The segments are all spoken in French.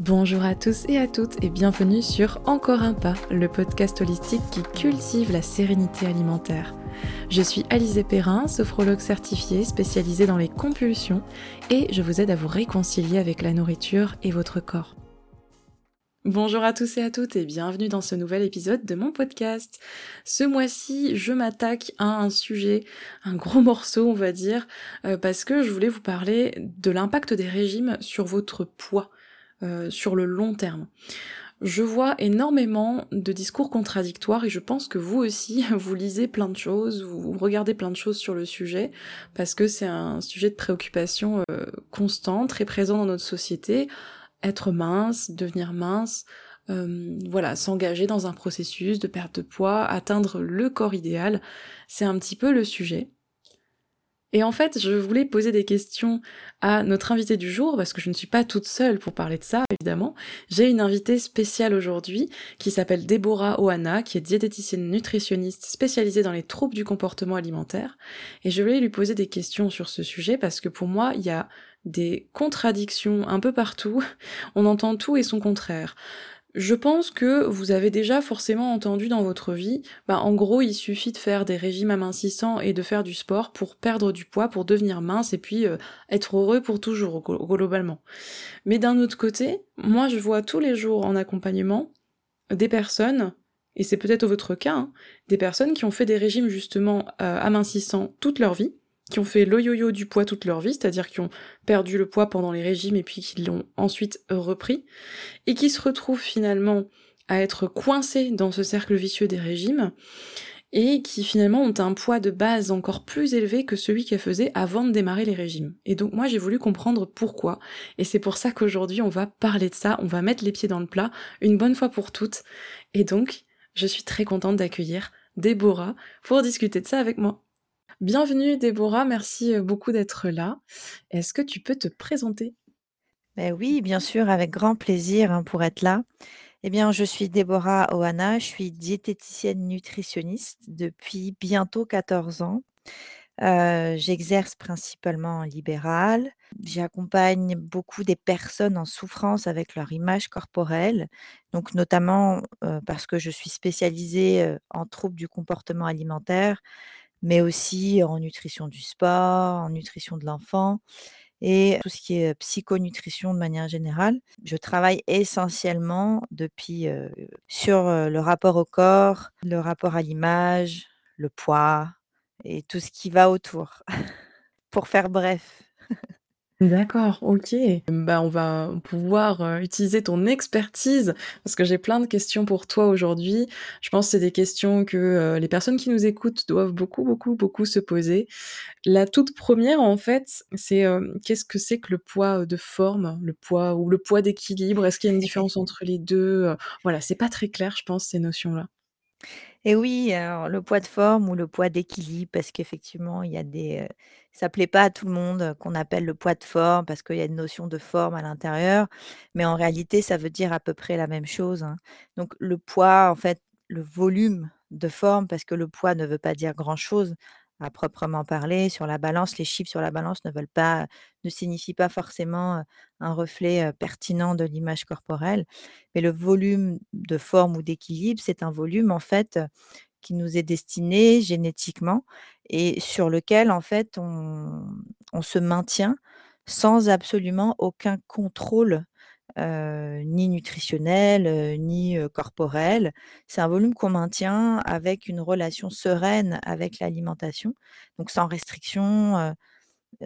Bonjour à tous et à toutes et bienvenue sur Encore un pas, le podcast holistique qui cultive la sérénité alimentaire. Je suis Alizé Perrin, sophrologue certifiée spécialisée dans les compulsions et je vous aide à vous réconcilier avec la nourriture et votre corps. Bonjour à tous et à toutes et bienvenue dans ce nouvel épisode de mon podcast. Ce mois-ci, je m'attaque à un sujet, un gros morceau on va dire, euh, parce que je voulais vous parler de l'impact des régimes sur votre poids euh, sur le long terme. Je vois énormément de discours contradictoires et je pense que vous aussi, vous lisez plein de choses, vous regardez plein de choses sur le sujet, parce que c'est un sujet de préoccupation euh, constant, très présent dans notre société. Être mince, devenir mince, euh, voilà, s'engager dans un processus de perte de poids, atteindre le corps idéal, c'est un petit peu le sujet. Et en fait, je voulais poser des questions à notre invité du jour, parce que je ne suis pas toute seule pour parler de ça, évidemment. J'ai une invitée spéciale aujourd'hui, qui s'appelle Deborah Oana, qui est diététicienne nutritionniste spécialisée dans les troubles du comportement alimentaire. Et je voulais lui poser des questions sur ce sujet, parce que pour moi, il y a des contradictions un peu partout. On entend tout et son contraire. Je pense que vous avez déjà forcément entendu dans votre vie, bah en gros il suffit de faire des régimes amincissants et de faire du sport pour perdre du poids, pour devenir mince et puis euh, être heureux pour toujours globalement. Mais d'un autre côté, moi je vois tous les jours en accompagnement des personnes, et c'est peut-être votre cas, hein, des personnes qui ont fait des régimes justement euh, amincissants toute leur vie, qui ont fait le yo-yo du poids toute leur vie, c'est-à-dire qui ont perdu le poids pendant les régimes et puis qui l'ont ensuite repris, et qui se retrouvent finalement à être coincés dans ce cercle vicieux des régimes, et qui finalement ont un poids de base encore plus élevé que celui qu'elles faisaient avant de démarrer les régimes. Et donc moi j'ai voulu comprendre pourquoi, et c'est pour ça qu'aujourd'hui on va parler de ça, on va mettre les pieds dans le plat, une bonne fois pour toutes, et donc je suis très contente d'accueillir Déborah pour discuter de ça avec moi. Bienvenue Déborah, merci euh, beaucoup d'être là. Est-ce que tu peux te présenter? Ben oui, bien sûr, avec grand plaisir, hein, pour être là. Eh bien, je suis Déborah Oana, je suis diététicienne nutritionniste depuis bientôt 14 ans. Heu, j'exerce principalement en libéral. J'accompagne beaucoup des personnes en souffrance avec leur image corporelle, donc notamment, heu, parce que je suis spécialisée, en troubles du comportement alimentaire, mais aussi en nutrition du sport, en nutrition de l'enfant et tout ce qui est psychonutrition de manière générale. Je travaille essentiellement depuis, sur, le rapport au corps, le rapport à l'image, le poids et tout ce qui va autour, pour faire bref. D'accord, OK. Bah, on va pouvoir, heu, utiliser ton expertise parce que j'ai plein de questions pour toi aujourd'hui. Je pense que c'est des questions que, heu, les personnes qui nous écoutent doivent beaucoup, beaucoup, beaucoup se poser. La toute première en fait, c'est, hem, qu'est-ce que c'est que le poids, de forme? Le poids ou le poids d'équilibre? Est-ce qu'il y a une différence entre les 2? Heu, voilà, c'est pas très clair, je pense, ces notions-là. Et oui, alors le poids de forme ou le poids d'équilibre, parce qu'effectivement, il y a des, heu, ça plaît pas à tout le monde, qu'on appelle le poids de forme parce qu'il y a une notion de forme à l'intérieur, mais en réalité, ça veut dire à peu près la même chose, hein. Donc le poids, en fait, le volume de forme, parce que le poids ne veut pas dire grand-chose à proprement parler. Sur la balance, les chiffres sur la balance ne veulent pas ne signifient pas forcément, un reflet, pertinent de l'image corporelle. Mais le volume de forme ou d'équilibre, c'est un volume en fait, qui nous est destiné génétiquement et sur lequel en fait on se maintient sans absolument aucun contrôle, ni nutritionnel, ni, corporel. C'est un volume qu'on maintient avec une relation sereine avec l'alimentation, donc sans restriction,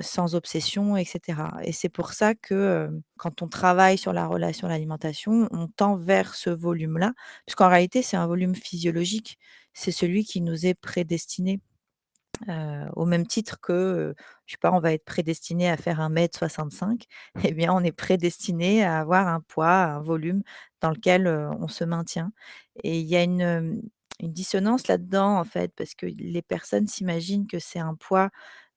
sans obsession et cetera et c'est pour ça que, quand on travaille sur la relation à l'alimentation, on tend vers ce volume-là, puisqu'en réalité, c'est un volume physiologique. C'est celui qui nous est prédestiné, heu, au même titre que, heu, je sais pas, on va être prédestiné à faire 1m65 et bien, on est prédestiné à avoir un poids, un volume dans lequel, on se maintient. Et il y a une, dissonance là-dedans, en fait, parce que les personnes s'imaginent que c'est un poids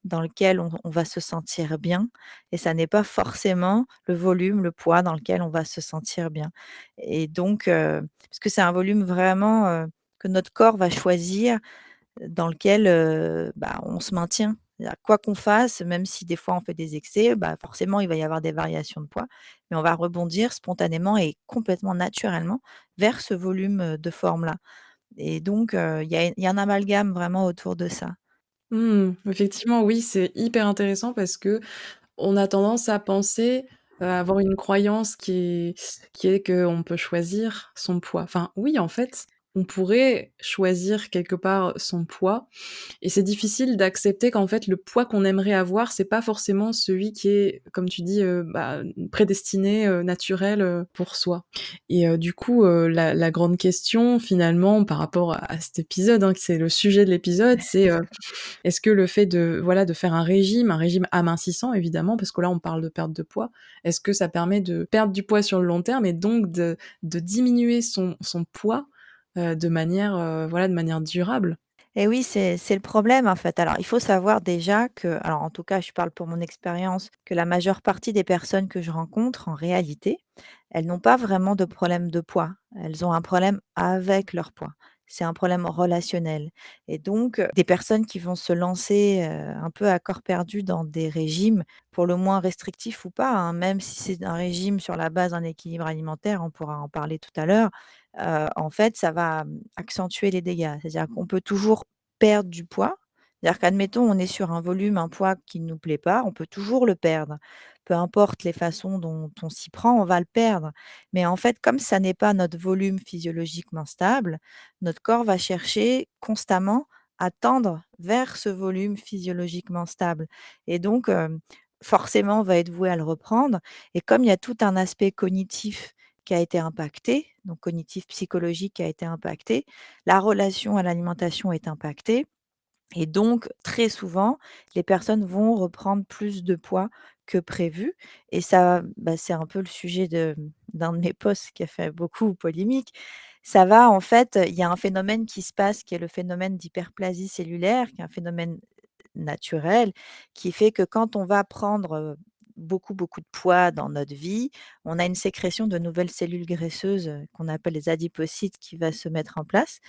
dans lequel on on va se sentir bien et ça n'est pas forcément le volume, le poids dans lequel on va se sentir bien. Et donc parce que c'est un volume vraiment, que notre corps va choisir, dans lequel, bah, on se maintient quoi qu'on fasse, même si des fois on fait des excès, bah, forcément il va y avoir des variations de poids, mais on va rebondir spontanément et complètement naturellement vers ce volume, de forme-là et donc il y a a un amalgame vraiment autour de ça. Mmh, effectivement, oui, c'est hyper intéressant parce qu'on a tendance à penser, heu, avoir une croyance qui est qui est qu'on peut choisir son poids. Enfin, oui, en fait, on pourrait choisir quelque part son poids. Et c'est difficile d'accepter qu'en fait, le poids qu'on aimerait avoir, c'est pas forcément celui qui est, comme tu dis, heu, bah, prédestiné, heu, naturel, heu, pour soi. Et du coup, la grande question finalement par rapport à cet épisode, hein, c'est le sujet de l'épisode, c'est, est-ce que le fait de, voilà, de faire un régime, un régime amincissant évidemment, parce que là on parle de perte de poids, est-ce que ça permet de perdre du poids sur le long terme et donc de diminuer son poids, heu, de manière, heu, voilà, de manière durable? Et oui, c'est le problème, en fait. Alors, il faut savoir déjà que alors, en tout cas, je parle pour mon expérience, que la majeure partie des personnes que je rencontre, en réalité, elles n'ont pas vraiment de problème de poids. Elles ont un problème avec leur poids. C'est un problème relationnel et donc heu, des personnes qui vont se lancer, un peu à corps perdu dans des régimes, pour le moins restrictifs ou pas, hein, même si c'est un régime sur la base d'un équilibre alimentaire, on pourra en parler tout à l'heure, en fait, ça va, mmh, accentuer les dégâts. C'est-à-dire qu'on peut toujours perdre du poids. C'est-à-dire qu'admettons, on est sur un volume, un poids qui ne nous plaît pas, on peut toujours le perdre. Peu importe les façons dont on s'y prend, on va le perdre. Mais en fait, comme ça n'est pas notre volume physiologiquement stable, notre corps va chercher constamment à tendre vers ce volume physiologiquement stable et donc forcément, on va être voué à le reprendre et comme il y a tout un aspect cognitif qui a été impacté, donc cognitif psychologique qui a été impacté, la relation à l'alimentation est impactée et donc très souvent, les personnes vont reprendre plus de poids que prévu et ça, bah, c'est un peu le sujet de d'un de mes posts qui a fait beaucoup polémique. Ça va en fait, il y a un phénomène qui se passe qui est le phénomène d'hyperplasie cellulaire, qui est un phénomène naturel, qui fait que quand on va prendre, heu, beaucoup, beaucoup de poids dans notre vie, on a une sécrétion de nouvelles cellules graisseuses, qu'on appelle les adipocytes qui va se mettre en place.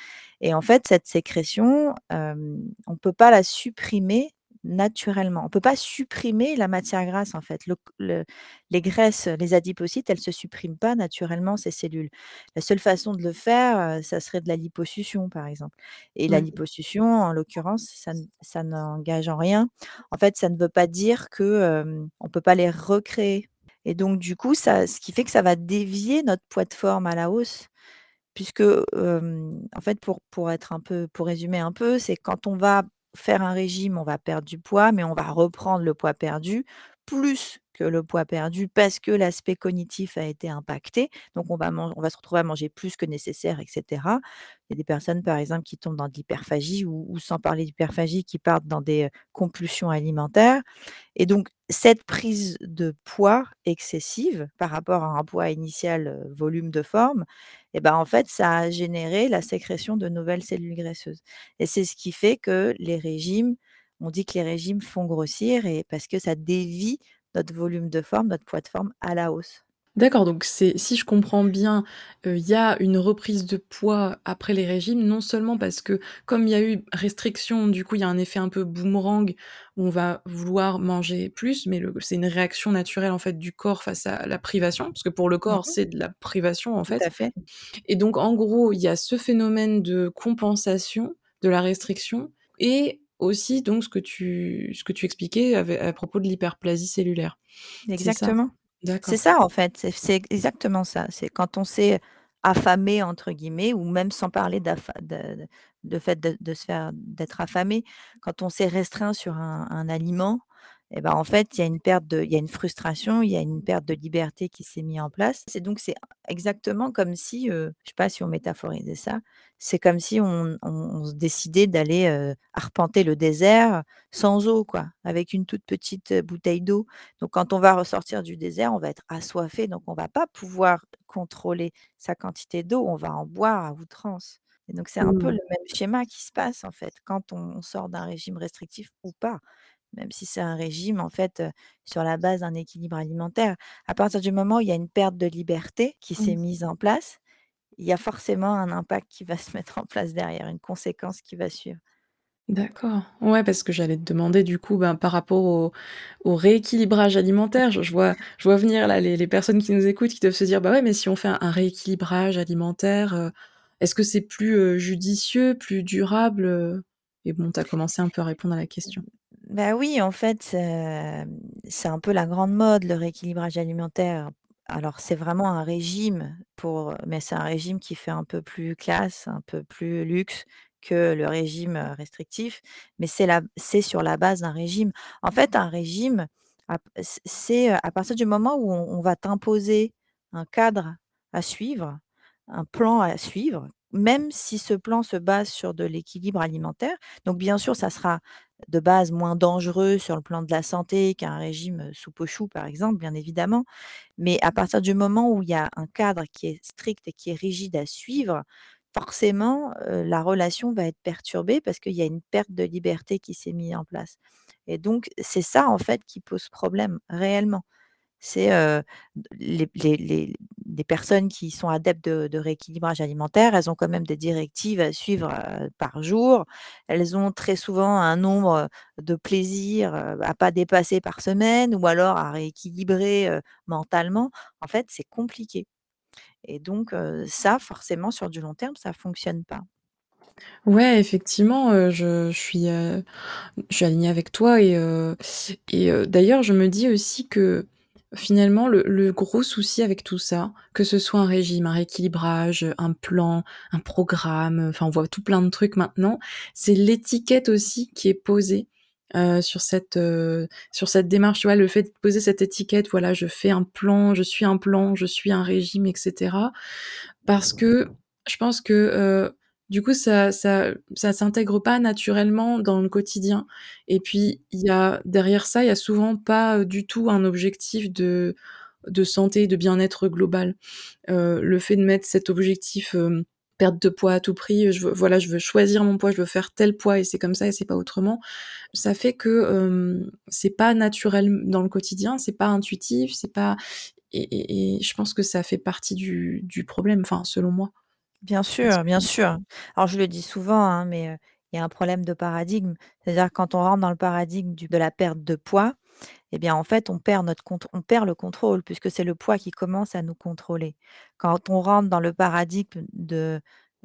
Et en fait, cette sécrétion, on peut pas la supprimer naturellement. On peut pas supprimer la matière grasse, en fait. Le c le les graisses, les adipocytes, elles se suppriment pas naturellement ces cellules. La seule façon de le faire, ça serait de la liposuccion, par exemple et la Ouais. liposuccion, en l'occurrence, ça n ça n'engage en rien. En fait, ça ne veut pas dire que, hem, on peut pas les recréer et donc du coup, ça ce qui fait que ça va dévier notre poids de forme à la hausse puisque, en fait, pour pour être un peu pour résumer un peu, c'est quand on va faire un régime, on va perdre du poids, mais on va reprendre le poids perdu, plus que le poids perdu parce que l'aspect cognitif a été impacté. Donc on va man on va se retrouver à manger plus que nécessaire et cetera. Il y a des personnes, par exemple, qui tombent dans de l'hyperphagie ou ou sans parler d'hyperphagie, qui partent dans des, compulsions alimentaires et donc cette prise de poids excessive par rapport à un poids initial, volume de forme et bah, en fait, ça a généré la sécrétion de nouvelles cellules graisseuses et c'est ce qui fait que les régimes on dit que les régimes font grossir et parce que ça dévie notre volume de forme, notre poids de forme à la hausse. D'accord, donc c'est si je comprends bien, heu, il y a une reprise de poids après les régimes, non seulement parce que comme il y a eu restriction, du coup, il y a un effet un peu boomerang où on va vouloir manger plus, mais le c'est une réaction naturelle, en fait, du corps face à la privation, parce que pour le Mmh corps, mh. c'est de la privation, en Tout fait à fait. et donc en gros, il y a ce phénomène de compensation de la restriction et aussi donc ce que tu ce que tu expliquais à propos de l'hyperplasie cellulaire. Exactement. C'est ça, en fait, c'est exactement ça. C'est quand on s'est «affamé» entre guillemets ou même sans parler de de de fait de de se faire d'être affamé. Quand on s'est restreint sur un un aliment et bah, en fait, il y a une perte de il y a une frustration, il y a une perte de liberté qui s'est mis en place. C'est donc c'est exactement comme si, heu, je sais pas si on métaphorisait ça, c'est comme si on on on se décidait d'aller, heu, arpenter le désert sans eau, quoi, avec une toute petite, heu, bouteille d'eau. Donc quand on va ressortir du désert, on va être assoiffé, donc on va pas pouvoir contrôler sa quantité d'eau, on va en boire à outrance et donc c'est un peu Mmh. le même schéma qui se passe, en fait, quand on sort d'un régime restrictif ou pas. Même si c'est un régime, en fait, sur la base d'un équilibre alimentaire. À partir du moment où il y a une perte de liberté qui s'est Mmh. mise en place, il y a forcément un impact qui va se mettre en place derrière, une conséquence qui va suivre. D'accord. Ouais, parce que j'allais te demander du coup, ben, par rapport au au rééquilibrage alimentaire, je je vois je vois venir là les les personnes qui nous écoutent qui doivent se dire: «Bah, ouais, mais si on fait un un rééquilibrage alimentaire, est-ce que c'est plus, judicieux, plus durable?» et bon, tu as commencé un peu à répondre à la question. Bah, oui, en fait, c'est un peu la grande mode, le rééquilibrage alimentaire. Alors c'est vraiment un régime pour mais c'est un régime qui fait un peu plus classe, un peu plus luxe que le régime, restrictif, mais c'est la c'est sur la base d'un régime. En fait, un régime, c'est, à partir du moment où on va t'imposer un cadre à suivre, un plan à suivre, même si ce plan se base sur de l'équilibre alimentaire. Donc bien sûr, ça sera de base moins dangereux sur le plan de la santé qu'un régime, heu, soupe aux choux, par exemple, bien évidemment. Mais à partir du moment où il y a un cadre qui est strict et qui est rigide à suivre, forcément, la relation va être perturbée parce qu'il y a une perte de liberté qui s'est mis en place et donc c'est ça, en fait, qui pose problème réellement. C'est, heu, d les les les les personnes qui sont adeptes de de rééquilibrage alimentaire, elles ont quand même des directives à suivre, par jour. Elles ont très souvent un nombre, de plaisirs, heu, à pas dépasser par semaine ou alors à rééquilibrer, mentalement. En fait, c'est compliqué et donc ça, forcément, sur du long terme, ça fonctionne pas. Ouais, effectivement, je je suis, je suis alignée avec toi et et d'ailleurs, je me dis aussi que, finalement, le le gros souci avec tout ça, que ce soit un régime, un rééquilibrage, un plan, un programme, enfin, on voit tout plein de trucs maintenant, c'est l'étiquette aussi qui est posée, heu, sur cette, heu, sur cette démarche. Tu vois, le fait de poser cette étiquette, voilà, je fais un plan, je suis un plan, je suis un régime et cetera. Parce que je pense que, heu, du coup, ça ça ça s'intègre pas naturellement dans le quotidien et puis, il y a derrière ça, il y a souvent pas, heu, du tout un objectif de de santé, de bien-être global. Heu, le fait de mettre cet objectif, hem, perte de poids à tout prix, je veux voilà, je veux choisir mon poids, je veux faire tel poids et c'est comme ça et c'est pas autrement. Ça fait que, c'est pas naturel dans le quotidien, c'est pas intuitif, c'est pas et et et je pense que ça fait partie du du problème, enfin, selon moi. Bien sûr, bien sûr. Alors je le dis souvent, hein, mais heu, il y a un problème de paradigme. C'est-à-dire quand on rentre dans le paradigme du de la perte de poids et bien, en fait, on perd notre contr on perd le contrôle puisque c'est le poids qui commence à nous contrôler. Quand on rentre dans le paradigme de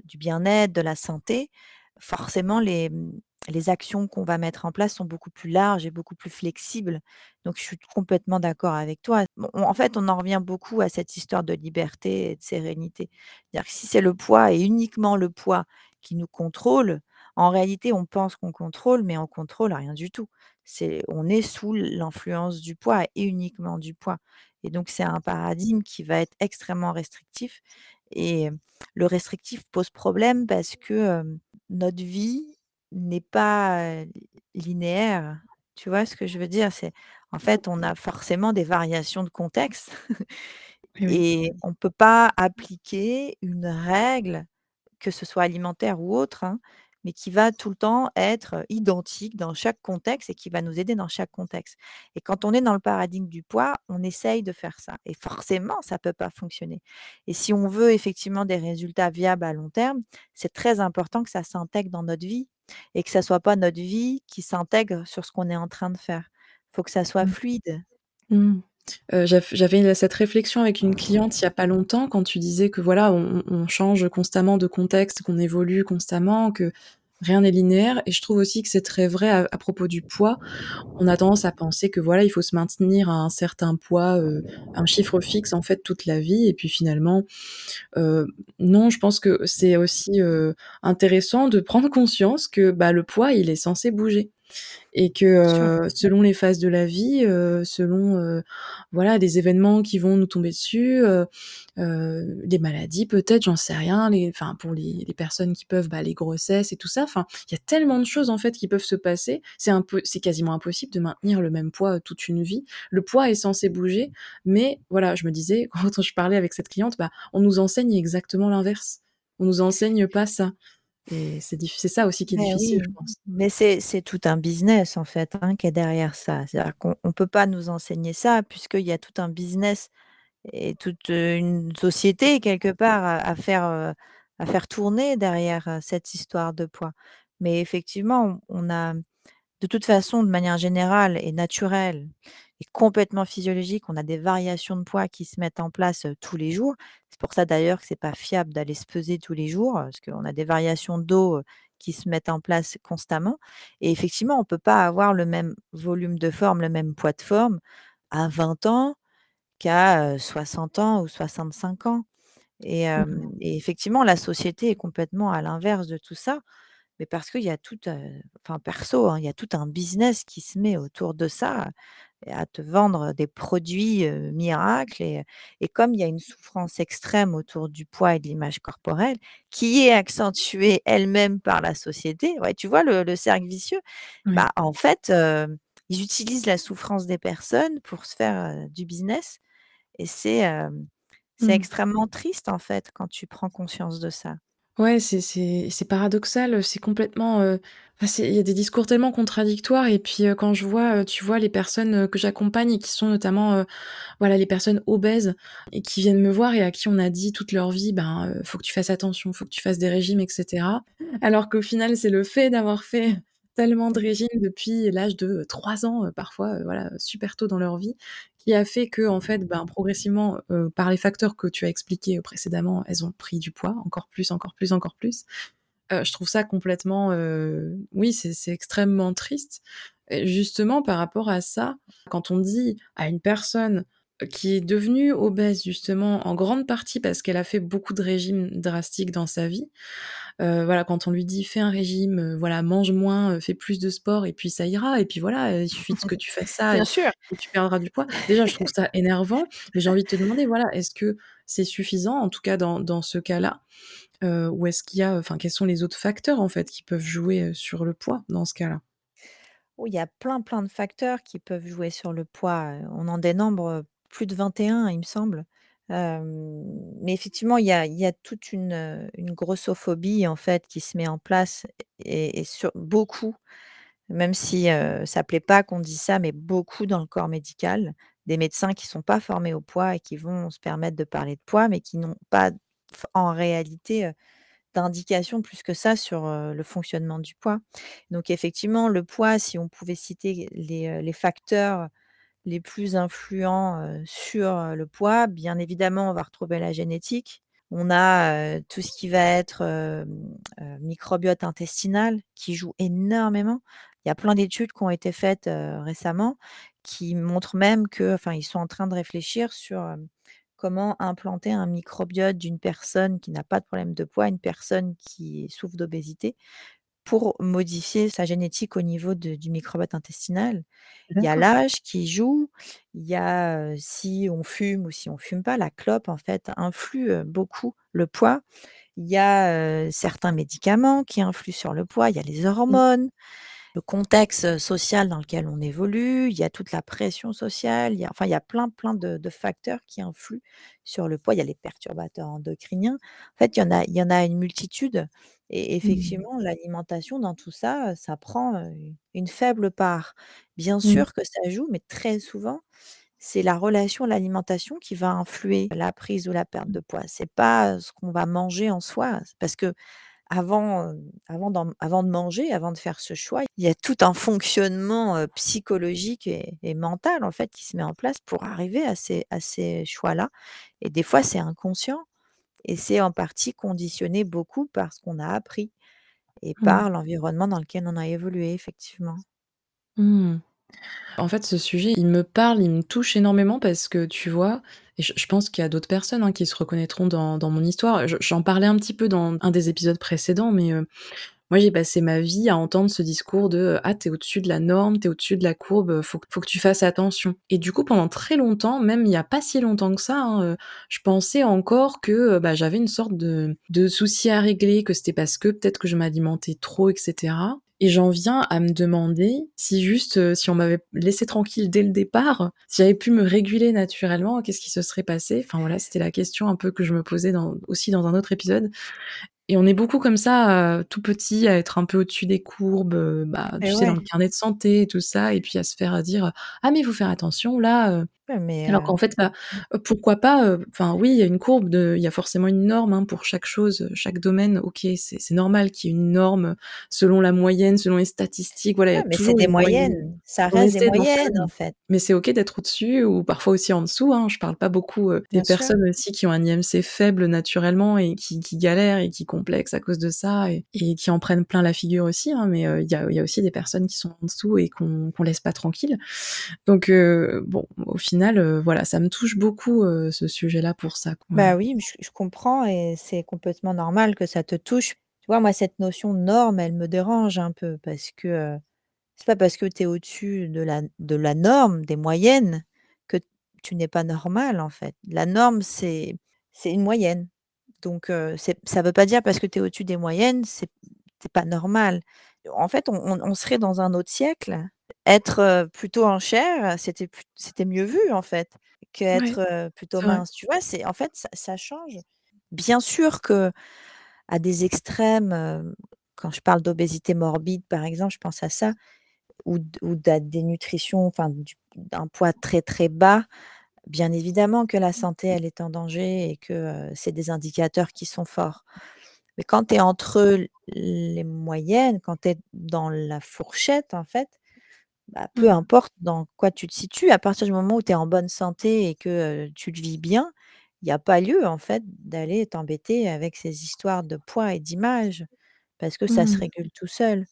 du bien-être, de la santé, forcément les, mmh, les actions qu'on va mettre en place sont beaucoup plus larges et beaucoup plus flexibles. Donc je suis complètement d'accord avec toi. En fait, on en revient beaucoup à cette histoire de liberté et de sérénité. C'est-à-dire que si c'est le poids et uniquement le poids qui nous contrôle, en réalité, on pense qu'on contrôle, mais on contrôle rien du tout. C'est on est sous l'influence du poids et uniquement du poids et donc c'est un paradigme qui va être extrêmement restrictif et le restrictif pose problème parce que, notre vie n'est pas, heu, linéaire. Tu vois ce que je veux dire? C'est en fait, on a forcément des variations de contexte Oui, oui. et on peut pas appliquer une règle que ce soit alimentaire ou autre, hein, mais qui va tout le temps être identique dans chaque contexte et qui va nous aider dans chaque contexte. Et quand on est dans le paradigme du poids, on essaye de faire ça et forcément, ça peut pas fonctionner. Et si on veut effectivement des résultats viables à long terme, c'est très important que ça s'intègre dans notre vie et que ça soit pas notre vie qui s'intègre sur ce qu'on est en train de faire. Faut que ça soit Mmh. fluide. Mmh. J'av j'avais cette réflexion avec une cliente il y a pas longtemps quand tu disais que voilà, on change constamment de contexte, qu'on évolue constamment, que rien n'est linéaire. Et je trouve aussi que c'est très vrai à propos du poids. On a tendance à penser que voilà, il faut se maintenir à un certain poids, heu, un chiffre fixe en fait toute la vie. Et puis finalement, heu, non, je pense que c'est aussi, intéressant de prendre conscience que, bah, le poids, il est censé bouger et que, heu, selon les phases de la vie, heu, selon, heu, voilà, des événements qui vont nous tomber dessus, des maladies peut-être, j'en sais rien, les enfin pour les les personnes qui peuvent, bah, les grossesses et tout ça, enfin, il y a tellement de choses en fait qui peuvent se passer. C'est impo c'est quasiment impossible de maintenir le même poids, toute une vie. Le poids est censé bouger, mais voilà, je me disais quand je parlais avec cette cliente, bah, on nous enseigne exactement l'inverse. On nous enseigne pas ça et c'est ça aussi qui est Mais difficile, oui, je pense. mais c'est tout un business en fait, hein, qui est derrière ça. C'est-à-dire qu'on on peut pas nous enseigner ça puisqu'il y a tout un business et toute, heu, une société quelque part à à faire, heu, à faire tourner derrière, heu, cette histoire de poids. Mais effectivement, on a de toute façon, de manière générale et naturelle complètement physiologique, on a des variations de poids qui se mettent en place, tous les jours. C'est pour ça d'ailleurs que c'est pas fiable d'aller se peser tous les jours, parce qu'on a des variations d'eau, qui se mettent en place constamment et effectivement, on peut pas avoir le même volume de forme, le même poids de forme à 20 ans qu'à, heu, 60 ans ou 65 ans et Mmh. et effectivement, la société est complètement à l'inverse de tout ça. Mais parce qu'il y a tout, enfin perso, hein, il y a tout un business qui se met autour de ça à te vendre des produits, miracles et et comme il y a une souffrance extrême autour du poids et de l'image corporelle, qui est accentuée elle-même par la société, ouais, tu vois le le cercle vicieux? Oui. Bah, en fait, ils utilisent la souffrance des personnes pour se faire, du business et c'est Mmh. extrêmement triste, en fait, quand tu prends conscience de ça. Ouais, c'est paradoxal, c'est complètement, enfin, c'est il y a des discours tellement contradictoires et puis, quand je vois, tu vois, les personnes, que j'accompagne et qui sont notamment, voilà, les personnes obèses et qui viennent me voir et à qui on a dit toute leur vie: «Ben, faut que tu fasses attention, faut que tu fasses des régimes et cetera». Alors qu'au final, c'est le fait d'avoir fait tellement de régimes depuis l'âge de 3 ans, parfois, voilà, super tôt dans leur vie, qui a fait qu'en fait, ben, progressivement, par les facteurs que tu as expliqués, précédemment, elles ont pris du poids, encore plus, encore plus, encore plus. Je trouve ça complètement, oui, c'est extrêmement triste et justement par rapport à ça, quand on dit à une personne, qui est devenue obèse justement en grande partie parce qu'elle a fait beaucoup de régimes drastiques dans sa vie, heu, voilà, quand on lui dit: «Fais un régime, heu, voilà, mange moins, heu, fais plus de sport et puis ça ira et puis voilà, il suffit que tu fasses ça Bien et sûr. et tu perdras du poids». Déjà, je trouve ça énervant, mais j'ai envie de te demander, voilà, est-ce que c'est suffisant, en tout cas dans dans ce cas-là? Ou est-ce qu'il y a enfin, quels sont les autres facteurs, en fait, qui peuvent jouer, sur le poids dans ce cas-là? Il y a plein, plein de facteurs qui peuvent jouer sur le poids, on en dénombre, plus de 21 il me semble. Mais effectivement, il y a il y a toute une, une grossophobie, en fait, qui se met en place et sur beaucoup, même si, heu, ça plaît pas qu'on dise ça, mais beaucoup dans le corps médical. Des médecins qui sont pas formés au poids et qui vont se permettre de parler de poids, mais qui n'ont pas en réalité, d'indication plus que ça sur, le fonctionnement du poids. Donc effectivement, le poids, si on pouvait citer les facteurs les plus influents, sur, le poids, bien évidemment, on va retrouver la génétique. On a, tout ce qui va être, microbiote intestinal qui joue énormément. Il y a plein d'études qui ont été faites, récemment qui montrent même que enfin, ils sont en train de réfléchir sur, comment implanter un microbiote d'une personne qui n'a pas de problème de poids, une personne qui souffre d'obésité, pour modifier sa génétique au niveau de du microbiote intestinal. Il y a D'accord. l'âge qui joue, il y a, si on fume ou si on fume pas, la clope, en fait, influe, beaucoup le poids. Il y a, certains médicaments qui influent sur le poids, il y a les Mmh. hormones, le contexte, heu, social dans lequel on évolue, il y a toute la pression sociale, il y a enfin, il y a plein, plein de de facteurs qui influent sur le poids. Il y a les perturbateurs endocriniens. En fait, il y en a il y en a une multitude et Mmh. effectivement, l'alimentation dans tout ça, heu, ça prend, heu, une faible part. Bien Mmh. sûr que ça joue, mais très souvent, c'est la relation à l'alimentation qui va influer la prise ou la perte de poids. C'est pas, ce qu'on va manger en soi, parce qu'avant, avant d'en avant de manger, avant de faire ce choix, il y a tout un fonctionnement, psychologique et et mental, en fait, qui se met en place pour arriver à ces à ces choix-là et des fois, c'est inconscient et c'est en partie conditionné beaucoup par ce qu'on a appris et Mmh. par l'environnement dans lequel on a évolué, effectivement. Mmh. En fait, ce sujet, il me parle, il me touche énormément parce que tu vois et je pense qu'il y a d'autres personnes, hein, qui se reconnaîtront dans mon histoire. Je j'en parlais un petit peu dans un des épisodes précédents, mais heu, moi, j'ai passé ma vie à entendre ce discours de, heu: «Ah, tu es au-dessus de la norme, tu es au-dessus de la courbe, heu, faut que tu fasses attention» et du coup, pendant très longtemps, même il y a pas si longtemps que ça, hein, je pensais encore que, bah, j'avais une sorte de souci à régler, que c'était parce que peut-être que je m'alimentais trop et cetera et j'en viens à me demander si juste, heu, si on m'avait laissé tranquille dès le départ, si j'avais pu me réguler naturellement, qu'est-ce qui se serait passé? Enfin voilà, c'était la question un peu que je me posais dans aussi dans un autre épisode et on est beaucoup comme ça, heu, tout petit, à être un peu au-dessus des courbes, heu, bah, tu sais, dans le carnet de santé et tout ça et puis à se faire dire: «Ah mais il faut faire attention là, heu». Ouais, mais Alors heu, qu'en fait, bah, heu, pourquoi pas, heu, enfin oui, il y a une courbe de il y a forcément une norme, hein, pour chaque chose, heu, chaque domaine. OK, c'est c'est normal qu'il y ait une norme, heu, selon la moyenne, selon les statistiques, voilà, il y a Ouais, mais c'est toujours des une moyenne. moyennes, ça On reste des essaie d'en faire moyennes, en une, fait. mais c'est OK d'être au-dessus ou parfois aussi en dessous, hein. Je parle pas beaucoup, heu, des Bien sûr. personnes aussi qui ont un IMC faible naturellement et qui qui galèrent et qui complexent à cause de ça et et qui en prennent plein la figure aussi, hein, mais heu, il y a il y a aussi des personnes qui sont en dessous et qu'on qu'on laisse pas tranquilles. Donc heu, bon, au final, heu, voilà, ça me touche beaucoup, heu, ce sujet-là pour ça, quoi. Bah oui, je comprends et c'est complètement normal que ça te touche. Tu vois, moi, cette notion de norme, elle me dérange un peu parce que, heu, c'est pas parce que tu es au-dessus de la de la norme, des moyennes, que tu n'es pas normal, en fait. La norme, c'est c'est une moyenne. Donc ça veut pas dire parce que tu es au-dessus des moyennes, c'est pas normal. En fait, on on serait dans un autre siècle. Être, heu, plutôt en chair, c'était plut c'était mieux vu, en fait, Ouais, qu'être, heu, plutôt c'est vrai. mince. Tu vois? C'est en fait, ça ça change. Bien sûr qu'à des extrêmes, heu, quand je parle d'obésité morbide, par exemple, je pense à ça, ou d ou de la dénutrition, enfin du d'un poids très, très bas, bien évidemment que la santé, elle est en danger et que, heu, c'est des indicateurs qui sont forts. Mais quand tu es entre l les moyennes, quand tu es dans la fourchette, en fait, bah, peu Mmh. importe dans quoi tu te situes, à partir du moment où tu es en bonne santé et que, heu, tu le vis bien, il y a pas lieu, en fait, d'aller t'embêter avec ces histoires de poids et d'image, parce que ça se Mmh. régule tout seul.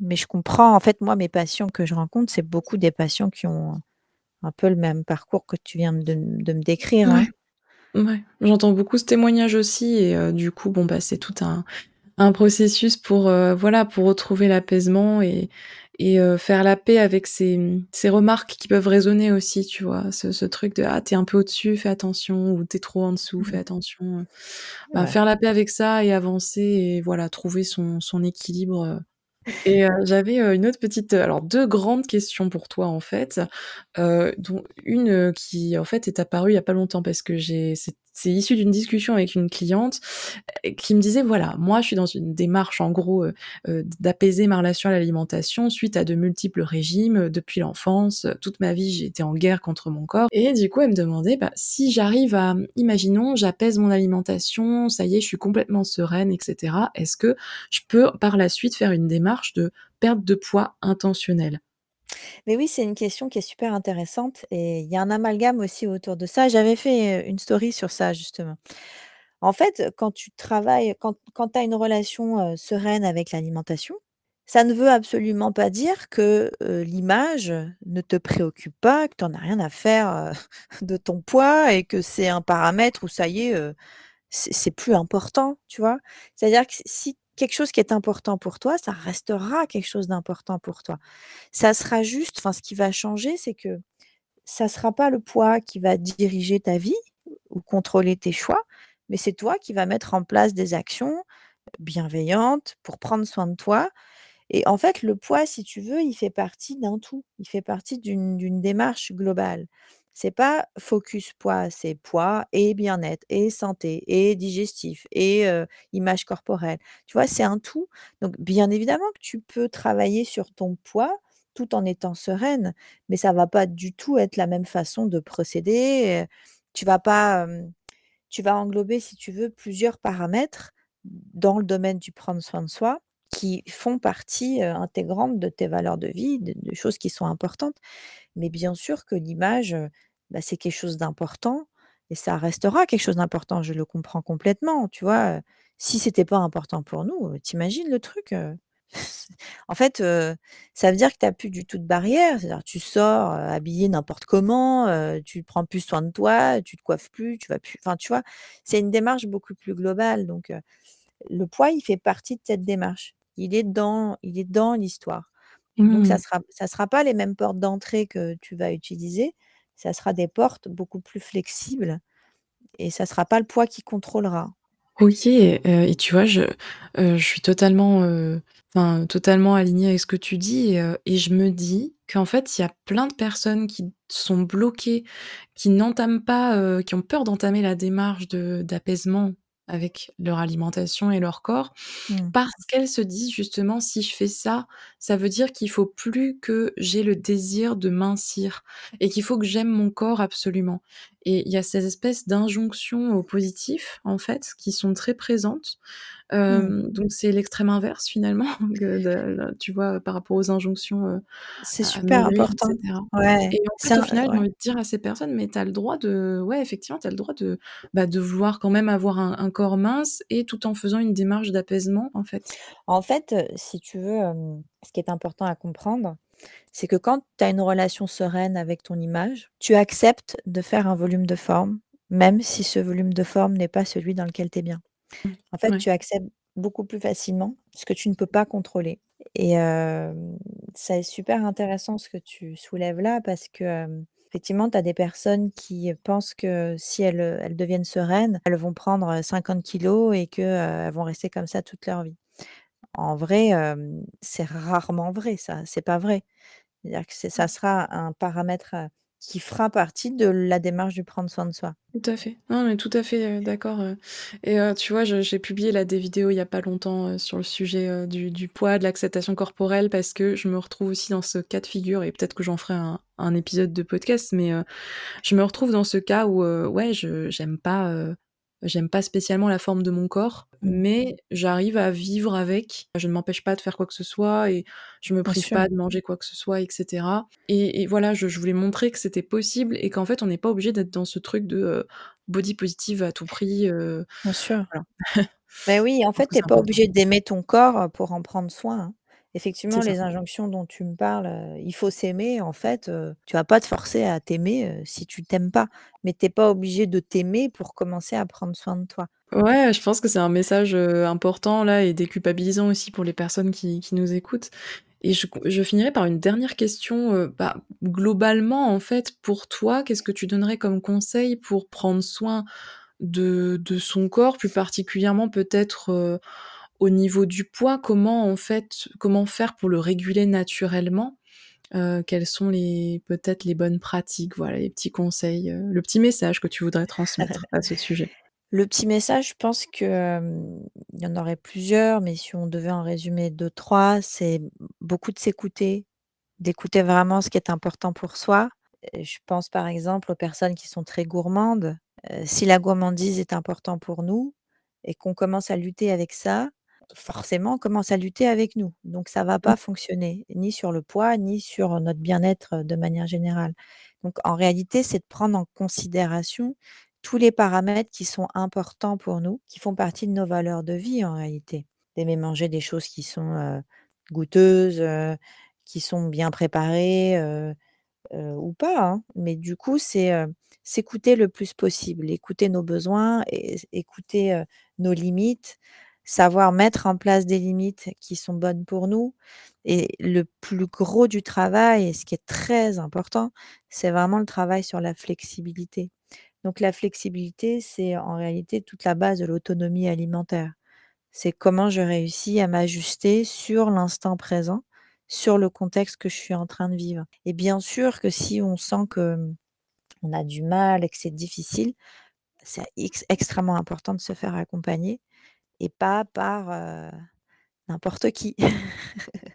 Mais je comprends, en fait, moi, mes patients que je rencontre, c'est beaucoup des patients qui ont un peu le même parcours que tu viens de m de me décrire, Ouais, hein. ouais, j'entends beaucoup ce témoignage aussi et heu, du coup, bon, bah, c'est tout un un processus pour, heu, voilà, pour retrouver l'apaisement et et heu, faire la paix avec ces, ces remarques qui peuvent résonner aussi, tu vois? Ce ce truc de: «Ah, tu es un peu au-dessus, fais attention» ou «Tu es trop en dessous, fais Mmh. attention», heu, bah, Ouais. faire la paix avec ça et avancer et voilà, trouver son son équilibre, heu et j'avais, une autre petite, alors 2 grandes questions pour toi, en fait, dont une, qui, en fait, est apparue il y a pas longtemps parce que j'ai c'est c'est issu d'une discussion avec une cliente, heu, qui me disait: «Voilà, moi, je suis dans une démarche, en gros, heu heu, d'apaiser ma relation à l'alimentation suite à de multiples régimes, depuis l'enfance, toute ma vie, j'ai été en guerre contre mon corps» et du coup, elle me demandait, bah, si j'arrive à, imaginons, j'apaise mon alimentation, ça y est, je suis complètement sereine et cetera. Est-ce que je peux, par la suite, faire une démarche de perte de poids intentionnelle? Mais oui, c'est une question qui est super intéressante et il y a un amalgame aussi autour de ça. J'avais fait, une story sur ça justement. En fait, quand tu travailles, quand quand tu as une relation, sereine avec l'alimentation, ça ne veut absolument pas dire que, l'image ne te préoccupe pas, que tu en as rien à faire, de ton poids et que c'est un paramètre où ça y est, c'est c'est plus important, tu vois? C'est-à-dire que si quelque chose qui est important pour toi, ça restera quelque chose d'important pour toi. Ça sera juste ce qui va changer, c'est que ça sera pas le poids qui va diriger ta vie ou contrôler tes choix, mais c'est toi qui vas mettre en place des actions bienveillantes pour prendre soin de toi et en fait, le poids, si tu veux, il fait partie d'un tout. Il fait partie d'une démarche globale. C'est pas focus poids, c'est poids et bien-être et santé et digestif et image corporelle. Tu vois? C'est un tout. Donc bien évidemment que tu peux travailler sur ton poids tout en étant sereine, mais ça va pas du tout être la même façon de procéder, tu vas pas, tu vas englober, si tu veux, plusieurs paramètres dans le domaine du prendre soin de soi qui font partie, intégrante de tes valeurs de vie, de choses qui sont importantes. Mais bien sûr que l'image, bah, c'est quelque chose d'important et ça restera quelque chose d'important, je le comprends complètement, tu vois? Si c'était pas important pour nous, tu le truc? En fait, ça veut dire que tu as plus du tout de barrière, c'est-à-dire tu sors, habillé n'importe comment, heu, tu prends plus soin de toi, tu te coiffes plus, tu vas plus enfin, tu vois? C'est une démarche beaucoup plus globale donc le poids, il fait partie de cette démarche. Il est dans il est dans l'histoire. Donc ça Mmh. sera ça sera pas les mêmes portes d'entrée que tu vas utiliser, ça sera des portes beaucoup plus flexibles et ça sera pas le poids qui contrôlera. OK, heu et tu vois, je, heu, je suis totalement, heu, enfin, totalement alignée avec ce que tu dis et heu et je me dis qu'en fait, il y a plein de personnes qui sont bloquées, qui n'entament pas, heu, qui ont peur d'entamer la démarche de d'apaisement avec leur alimentation et leur corps, Mmh. parce qu'elles se disent justement: «Si je fais ça, ça veut dire qu'il faut plus que j'ai le désir de mincir et qu'il faut que j'aime mon corps absolument» et il y a ces espèces d'injonctions au positif, en fait, qui sont très présentes. Mmh. Hem, donc c'est l'extrême inverse finalement que de le tu vois, par rapport aux injonctions, heu, C'est super important. Ouais, et en fait, au final, j'ai envie de dire à ces personnes: «Mais tu as le droit de ouais, effectivement, tu as le droit de, bah, de vouloir quand même avoir un un corps mince et tout en faisant une démarche d'apaisement, en fait». En fait, heu, si tu veux, ce qui est important à comprendre, c'est que quand tu as une relation sereine avec ton image, tu acceptes de faire un volume de forme, même si ce volume de forme n'est pas celui dans lequel tu es bien. En fait, ouais. tu acceptes beaucoup plus facilement ce que tu ne peux pas contrôler et hem, c'est super intéressant ce que tu soulèves là parce que, effectivement, tu as des personnes qui pensent que si elles, deviennent sereines, elles vont prendre, heu, 50 kilogrammes et que, heu, elles vont rester comme ça toute leur vie. En vrai, c'est rarement vrai ça, c'est pas vrai. C'est-à-dire que ça sera un paramètre, qui fera partie de la démarche du prendre soin de soi. Tout à fait. Non, mais tout à fait, d'accord, et tu vois, j'ai publié là des vidéos il y a pas longtemps, sur le sujet, du poids, de l'acceptation corporelle parce que je me retrouve aussi dans ce cas de figure et peut-être que j'en ferai un épisode de podcast mais je me retrouve dans ce cas où, ouais, je j'aime pas, j'aime pas spécialement la forme de mon corps. Mais j'arrive à vivre avec. Je ne m'empêche pas de faire quoi que ce soit et je me Bien prive sûr. pas de manger quoi que ce soit et cetera et et voilà, je je voulais montrer que c'était possible et qu'en fait, on n'est pas obligé d'être dans ce truc de, body positive à tout prix, Bien sûr. voilà. Beh, oui, en fait, tu es c'est pas important. obligé d'aimer ton corps, pour en prendre soin, C'est Effectivement, ça. les injonctions dont tu me parles, heu, il faut s'aimer, en fait, heu, tu vas pas te forcer à t'aimer, heu, si tu t'aimes pas, mais tu es pas obligé de t'aimer pour commencer à prendre soin de toi. Ouais, je pense que c'est un message, heu, important là et déculpabilisant aussi pour les personnes qui qui nous écoutent et je finirai par une dernière question, heu, bah, globalement, en fait, pour toi, qu'est-ce que tu donnerais comme conseil pour prendre soin de de son corps, plus particulièrement peut-être, heu, au niveau du poids? Comment en fait comment faire pour le réguler naturellement? Heu, quelles sont les peut-être les bonnes pratiques? Voilà, les petits conseils, heu, le petit message que tu voudrais transmettre à ce sujet. Le petit message, je pense que, hem, il y en aurait plusieurs, mais si on devait en résumer 2-3, c'est b beaucoup de s'écouter, d'écouter vraiment ce qui est important pour soi. Je pense par exemple aux personnes qui sont très gourmandes. Si la gourmandise est important pour nous et qu'on commence à lutter avec ça, forcément on commence à lutter avec nous. Donc ça va Mmh. pas fonctionner, ni sur le poids, ni sur notre bien-être, de manière générale. Donc en réalité, c'est de prendre en considération tous les paramètres qui sont importants pour nous, qui font partie de nos valeurs de vie en réalité. D'aimer manger des choses qui sont, goûteuses, qui sont bien préparées, ou pas, hein, mais du coup, c'est, s'écouter le plus possible, écouter nos besoins et écouter, nos limites, savoir mettre en place des limites qui sont bonnes pour nous et le plus gros du travail et ce qui est très important, c'est vraiment le travail sur la flexibilité. Donc la flexibilité, c'est en réalité toute la base de l'autonomie alimentaire. C'est comment je réussis à m'ajuster sur l'instant présent, sur le contexte que je suis en train de vivre et bien sûr que si on sent que, mmh, on a du mal et que c'est difficile, c'est ex extrêmement important de se faire accompagner et pas par, n'importe qui.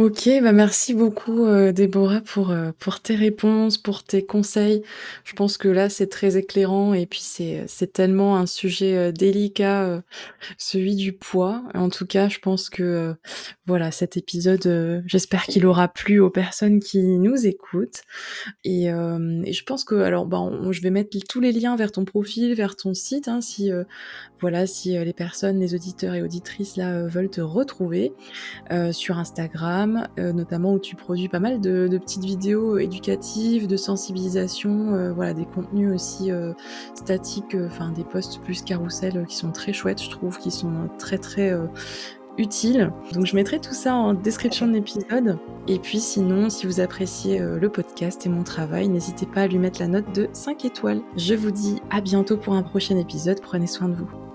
OK, bah, merci beaucoup, heu, Déborah pour, heu, pour tes réponses, pour tes conseils. Je pense que là, c'est très éclairant et puis c'est, c'est tellement un sujet, délicat, celui du poids. En tout cas, je pense que, voilà, cet épisode, j'espère qu'il aura plu aux personnes qui nous écoutent et je pense que alors, on je vais mettre tous les liens vers ton profil, vers ton site, hein, si, voilà, si, les personnes, les auditeurs et auditrices là, veulent te retrouver, sur Instagram, heu, notamment où tu produis pas mal de petites vidéos éducatives, de sensibilisation, heu, voilà, des contenus aussi, heu, statiques, enfin des posts plus carrousel, heu, qui sont très chouettes, je trouve, qui sont très, très, heu, utiles. Donc je mettrai tout ça en description de l'épisode et puis sinon, si vous appréciez, le podcast et mon travail, n'hésitez pas à lui mettre la note de 5 étoiles. Je vous dis à bientôt pour un prochain épisode, prenez soin de vous.